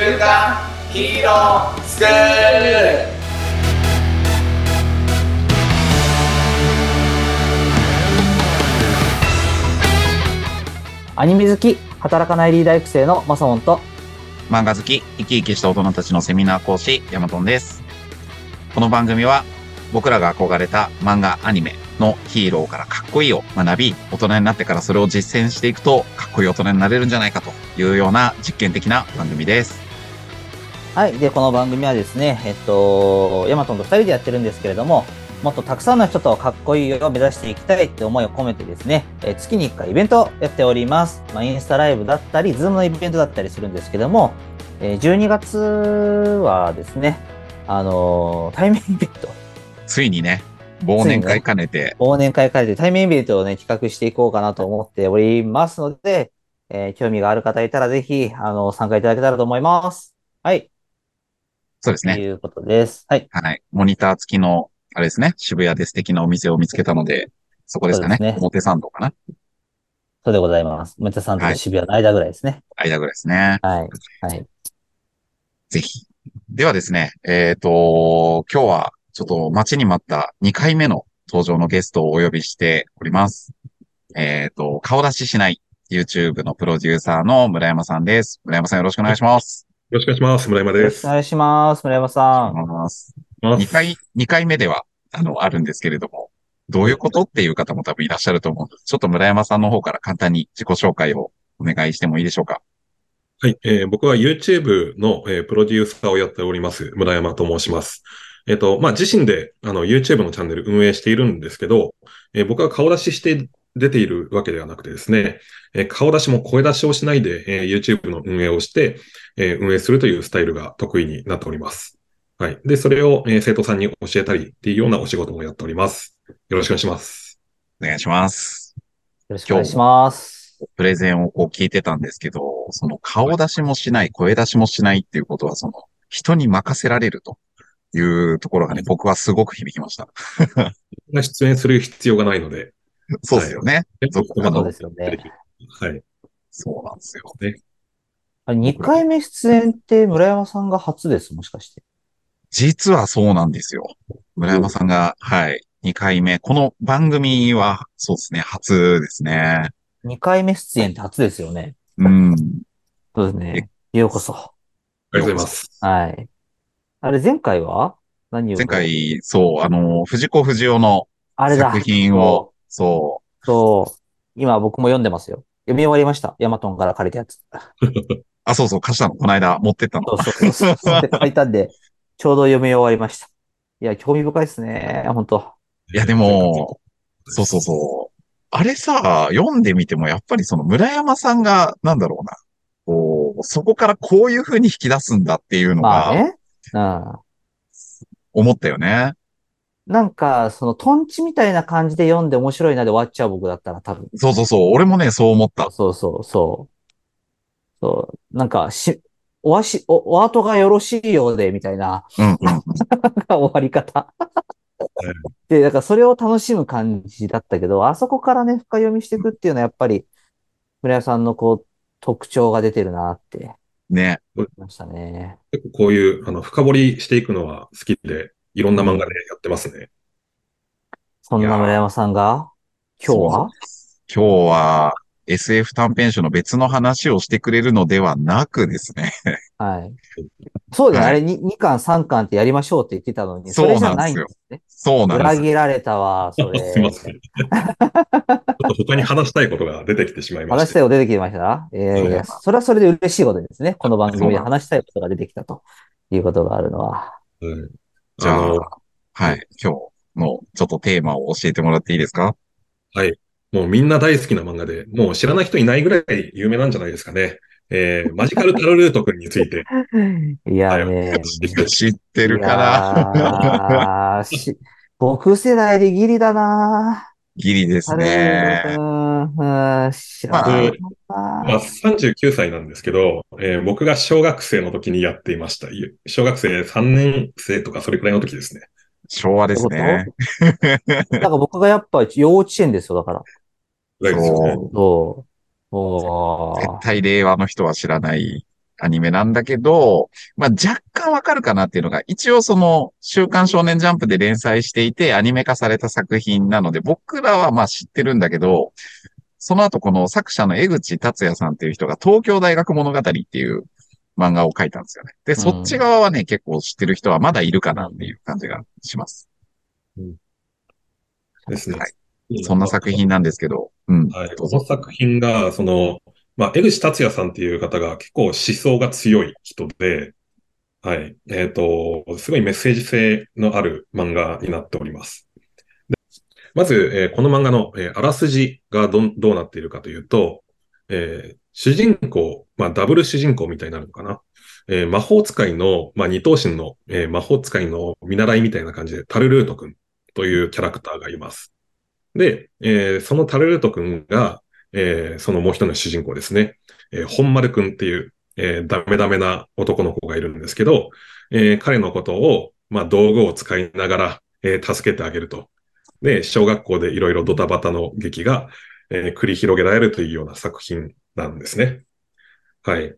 週刊ヒーロースクールアニメ好き、働かないリーダー育成のマサモンと、漫画好き、生き生きした大人たちのセミナー講師、ヤマトンです。この番組は、僕らが憧れた漫画、アニメのヒーローからかっこいいを学び、大人になってからそれを実践していくと、かっこいい大人になれるんじゃないかというような実験的な番組です。はい。で、この番組はですね、えっと、ヤマトンと二人でやってるんですけれども、もっとたくさんの人とかっこいいを目指していきたいって思いを込めてですね、えー月に1回イベントをやっております。まあ、インスタライブだったり、ズームのイベントだったりするんですけども、えー12月はですね、あのー対面イベント、ついにね、忘年会兼ねて、忘年会会で対面イベントをね、企画していこうかなと思っておりますので、えー興味がある方いたらぜひ、あの、参加いただけたらと思います。はい。とそうですね。いうことです。はい。はい。モニター付きの、あれですね、渋谷で素敵なお店を見つけたので、そこですかね。ね表参道かなそうでございます。めたさんと渋谷の間ぐらいですね。間ぐらいですね。はい。はい。ぜひ。ではですね、えっ、と、今日はちょっと待ちに待った2回目の登場のゲストをお呼びしております。えっ、と、顔出ししない YouTube のプロデューサーの村山さんです。村山さんよろしくお願いします。よろしくお願いします。村山です。よろしくお願いします。村山さん。2回、2回目では、あの、あるんですけれども、どういうことっていう方も多分いらっしゃると思うので、ちょっと村山さんの方から簡単に自己紹介をお願いしてもいいでしょうか。はい、えー僕は YouTube の、えープロデューサーをやっております、村山と申します。えっ、と、まあ、自身で、あの、YouTube のチャンネル運営しているんですけど、えー僕は顔出しして出ているわけではなくてですね、えー顔出しも声出しをしないで、えー YouTube の運営をして、えー運営するというスタイルが得意になっております。はい。で、それを、えー生徒さんに教えたりっていうようなお仕事もやっております。よろしくお願いします。お願いします。よろしくお願いします。プレゼンをこう聞いてたんですけど、その顔出しもしない、声出しもしないっていうことは、その人に任せられるというところがね、僕はすごく響きました。が出演する必要がないので、そうですよね。続まだそうですよね。はい。そうなんですよ。あ2回目出演って村山さんが初です、もしかして。実はそうなんですよ。村山さんが、はい、2回目。この番組は、そうですね、初ですね。2回目出演って初ですよね。うん。そうですね。ようこそ。ありがとうございます。はい。あれ、前回は？何を？前回、そう、あの、藤子不二雄のあれだ。作品を、そそう。今僕も読んでますよ。読み終わりました。ヤマトンから借りたやつ。う、あ、そうそう、貸したの、この間持ってったの。そうそうそうそう。で借りたんで、ちょうど読み終わりました。いや、興味深いですね。本当いや、でも、そうそうそう。あれさ、読んでみても、やっぱりその村山さんが、なんだろうな。こう、そこからこういう風に引き出すんだっていうのが、まあね。うん。思ったよね。なんか、その、トンチみたいな感じで読んで面白いなで終わっちゃう僕だったら多分。そうそうそう。俺もね、そう思った。そうそうそう。そう。なんか、し、おわし、お、お後がよろしいようで、みたいなうんうんうん。終わり方。で、だからそれを楽しむ感じだったけど、あそこからね、深読みしていくっていうのはやっぱり、村屋さんのこう、特徴が出てるなってね。思いましたね。結構こういう、あの、深掘りしていくのは好きで、いろんな漫画でやってますね。そんな村山さんが、今日は？今日は SF 短編集の別の話をしてくれるのではなくですね。はい。そうだよね。はいあれに2巻3巻ってやりましょうって言ってたのに、それじゃなんですよないんですね。そうなんです。裏切られたわ、それ。すいません。ちょっと他に話したいことが出てきてしまいまし。話したいこと出てきました？いやいや、それはそれで嬉しいことですね。この番組で話したいことが出てきたということがあるのは。うんじゃあはい。今日のちょっとテーマを教えてもらっていいですか？もうみんな大好きな漫画で、もう知らない人いないぐらい有名なんじゃないですかね。えー、マジカルタロルート君について。いやね。知ってるかな？僕世代でギリだなギリですうね。ん、うん、知らないまあ、な39歳なんですけど、えー僕が小学生の時にやっていました。小学生3年生とかそれくらいの時ですね。昭和ですね。だ から僕がやっぱ幼稚園ですよ、だから。ぐらいですよね。そう。おー絶対令和の人は知らないアニメなんだけど、まあ若干わかるかなっていうのが、一応その、週刊少年ジャンプで連載していてアニメ化された作品なので、僕らはまあ知ってるんだけど、その後この作者の江口達也さんっていう人が東京大学物語っていう漫画を書いたんですよね。で、そっち側はね、結構知ってる人はまだいるかなっていう感じがします。ですね。はいそんな作品なんですけど、うん。はい。この作品が、その、まあ、江口達也さんっていう方が結構思想が強い人で、はい。えっ、と、すごいメッセージ性のある漫画になっております。まず、えーこの漫画の、えーあらすじがどどうなっているかというと、えー主人公、まあ、ダブル主人公みたいになるのかな。え魔法使いの、まあ、二頭身の、え魔法使いの見習いみたいな感じで、タルルート君というキャラクターがいます。で、えそのタルルート君が、えーそのもう一人の主人公ですね。えー本丸君っていう、えーダメダメな男の子がいるんですけど、えー彼のことを、まあ、道具を使いながら、えー助けてあげると。で、小学校でいろいろドタバタの劇が、えー繰り広げられるというような作品なんですね。はい。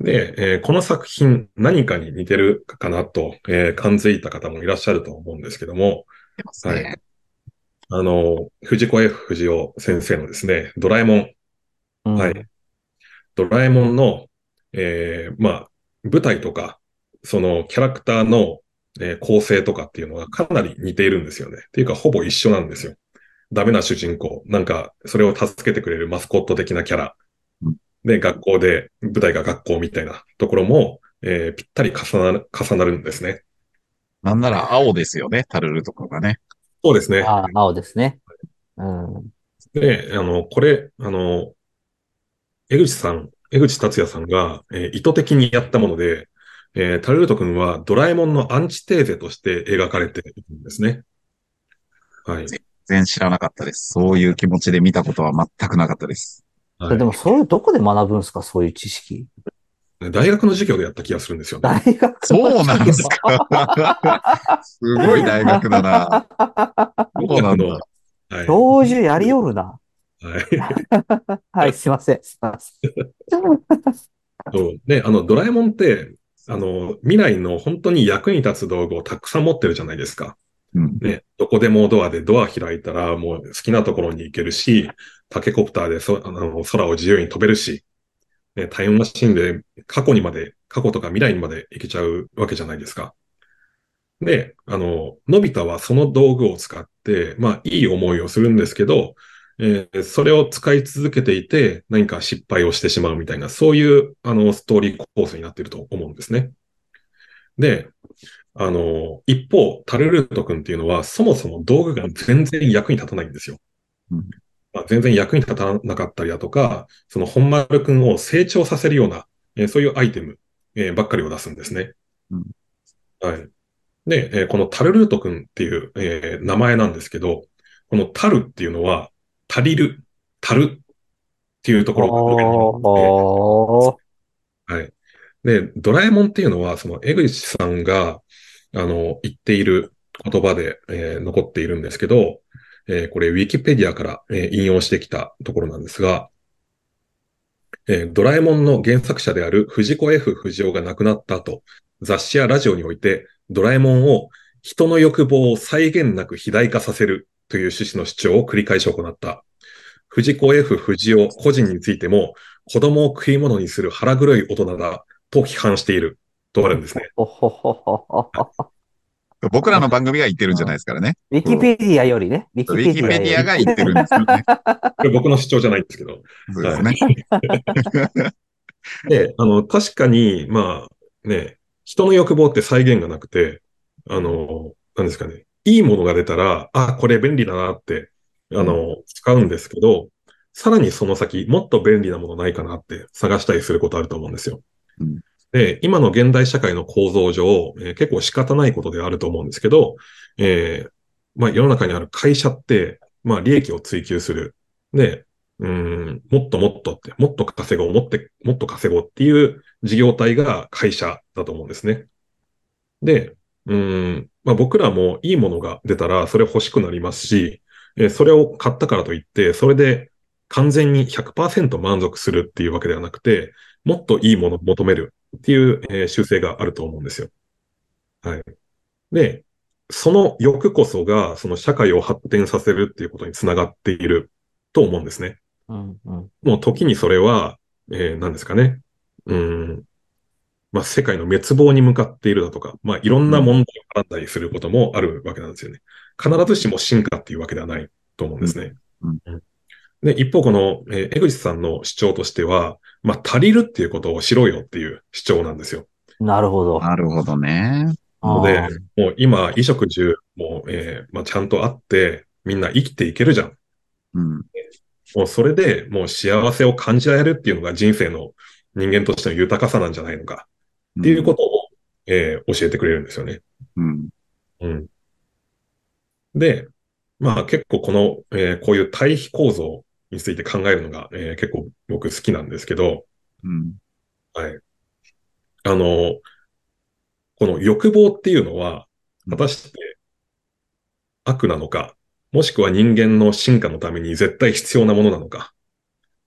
で、えーこの作品何かに似てるかなと、えー感づいた方もいらっしゃると思うんですけども、ね。はいあの、藤子 F 不二雄先生のですね、ドラえもん、うんはい。ドラえもんの、えーまあ、舞台とか、そのキャラクターの、えー構成とかっていうのがかなり似ているんですよね。っていうか、ほぼ一緒なんですよ。ダメな主人公。なんか、それを助けてくれるマスコット的なキャラうん。で、学校で、舞台が学校みたいなところも、えーぴったり重なる、重なるんですね。なんなら青ですよね、タルルとかがね。そうですね。ああ、青ですね。うん。で、あの、これ、あの、江口さん、江口達也さんが、えー意図的にやったもので、えータルルート君はドラえもんのアンチテーゼとして描かれているんですね。はい。全然知らなかったです。そういう気持ちで見たことは全くなかったです。はいでも、それどこで学ぶんですか？そういう知識。大学の授業でやった気がするんですよね。大学そうなんですかすごい大学だな。そうなんだ。はい。教授やりよるな。はい。はい、すいません。すいません。そうで、あの、ドラえもんって、あの、未来の本当に役に立つ道具をたくさん持ってるじゃないですか。うん。ね、どこでもドアでドア開いたらもう好きなところに行けるし、タケコプターでそあの空を自由に飛べるし、ね、タイムマシンで過去にまで、過去とか未来にまで行けちゃうわけじゃないですか。で、あの、のび太はその道具を使って、まあ、いい思いをするんですけど、えーそれを使い続けていて、何か失敗をしてしまうみたいな、そういう、あの、ストーリー構成になっていると思うんですね。で、あの、一方、タルルート君っていうのは、そもそも道具が全然役に立たないんですよ。うんまあ、全然役に立たなかったりだとか、その本丸君を成長させるような、えーそういうアイテム、えーばっかりを出すんですね。うんはい。で、えーこのタルルート君っていう、えー名前なんですけど、このタルっていうのは、足りる、足るっていうところが語源になっておーはい。で、ドラえもんっていうのは、その江口さんが、あの、言っている言葉で、えー残っているんですけど、えーこれ、ウィキペディアから、えー引用してきたところなんですが、えードラえもんの原作者である藤子 F 不二雄が亡くなった後、雑誌やラジオにおいて、ドラえもんを人の欲望を際限なく肥大化させるという趣旨の主張を繰り返し行った。藤子 F 不二雄個人についても、子供を食い物にする腹黒い大人だと批判しているとあるんですね。僕らの番組が言ってるんじゃないですからね。ウィキペディアよりね。ウィキペディアが言ってるんですよね。僕の主張じゃないんですけど。そうですね。で、あの、確かに、まあね、人の欲望って再現がなくて、あの、なんですかね、いいものが出たら、あ、これ便利だなって、あの、使うんですけど、さらにその先、もっと便利なものないかなって探したりすることあると思うんですよ。うんで、今の現代社会の構造上、えー結構仕方ないことではあると思うんですけど、えーまあ世の中にある会社って、まあ利益を追求する。で、うん、もっともっとって、もっと稼ごう、もって、もっと稼ごうっていう事業体が会社だと思うんですね。で、うん、まあ僕らもいいものが出たらそれ欲しくなりますし、えーそれを買ったからといって、それで完全に100%満足するっていうわけではなくて、もっといいものを求める。っていう、えー習性があると思うんですよ。はい。で、その欲こそが、その社会を発展させるっていうことにつながっていると思うんですね。うんうん。もう時にそれは、えー何ですかね。うーん。まあ、世界の滅亡に向かっているだとか、まあ、いろんな問題を絡んだりすることもあるわけなんですよね。必ずしも進化っていうわけではないと思うんですね。うんで、一方この、えー江口さんの主張としては、まあ、足りるっていうことをしろよっていう主張なんですよ。なるほど。なるほどね。のでもう今、衣食住も、えーまあ、ちゃんとあって、みんな生きていけるじゃん。うん。もうそれでもう幸せを感じられるっていうのが人生の人間としての豊かさなんじゃないのかっていうことを、えー教えてくれるんですよね。うん。うん。で、まあ結構この、えーこういう対比構造について考えるのが、えー結構僕好きなんですけど、うん。はい。あの、この欲望っていうのは、果たして悪なのか、もしくは人間の進化のために絶対必要なものなのか、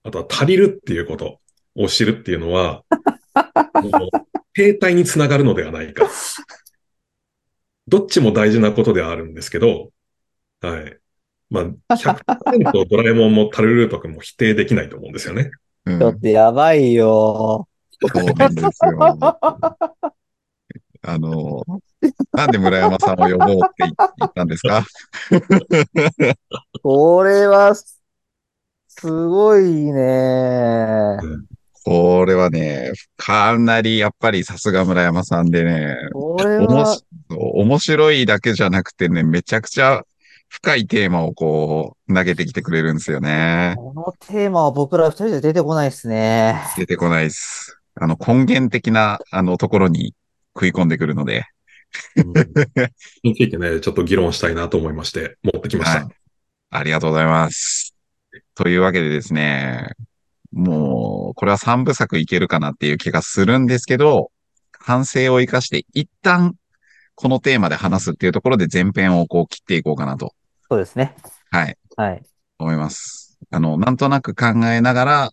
あとは足りるっていうことを知るっていうのは、もう停滞につながるのではないか。どっちも大事なことではあるんですけど、はい。まあ、100%ドラえもんもタルルート君も否定できないと思うんですよね。うんちょっとやばいよ。そうなんですよ。あの、なんで村山さんを呼ぼうって言ったんですか？これは、すすごいね。これはね、かなりやっぱりさすが村山さんでね、これおもはし、面白いだけじゃなくてね、めちゃくちゃ深いテーマをこう、投げてきてくれるんですよね。このテーマは僕ら二人じゃ出てこないですね。出てこないです。あの、根源的な、あの、ところに食い込んでくるので、についてね、ちょっと議論したいなと思いまして、持ってきました。はいありがとうございます。というわけでですね、もう、これは三部作いけるかなっていう気がするんですけど、反省を生かして一旦このテーマで話すっていうところで前編をこう切っていこうかなと、そうですね。はい、はい。思います。あの、なんとなく考えながら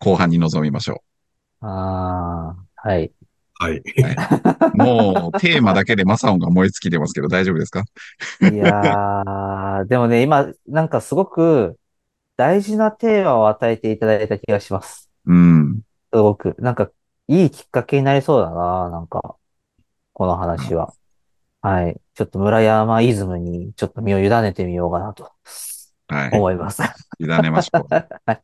後半に臨みましょああ、はい。はい。う。もう、テーマだけでマサオンが燃え尽きてますけど大丈夫ですか？いやー、でもね、今、なんかすごく大事なテーマを与えていただいた気がします。うん。すごく。なんか、いいきっかけになりそうだな、なんか、この話は。はい。ちょっと村山イズムにちょっと身を委ねてみようかなとはい。思います。委ねましょう。はい。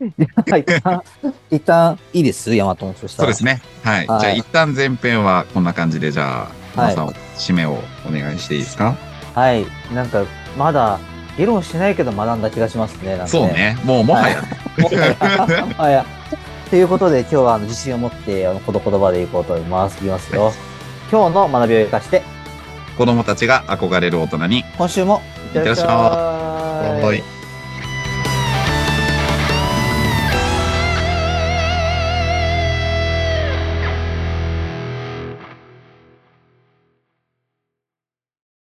一旦、一旦いいです？ヤマトン。そしたら。そうですね。はい。はいじゃあ一旦前編はこんな感じで、じゃあ、はい締めをお願いしていいですか？はい。なんか、まだ、議論しないけど学んだ気がしますね。なんかそう。ね。もうもはや、もはや。もはや。ということで、今日はあの自信を持って、この言葉でいこうと思います。いきますよ。今日の学びを生かして、子供たちが憧れる大人に、今週も、いってらっしゃい。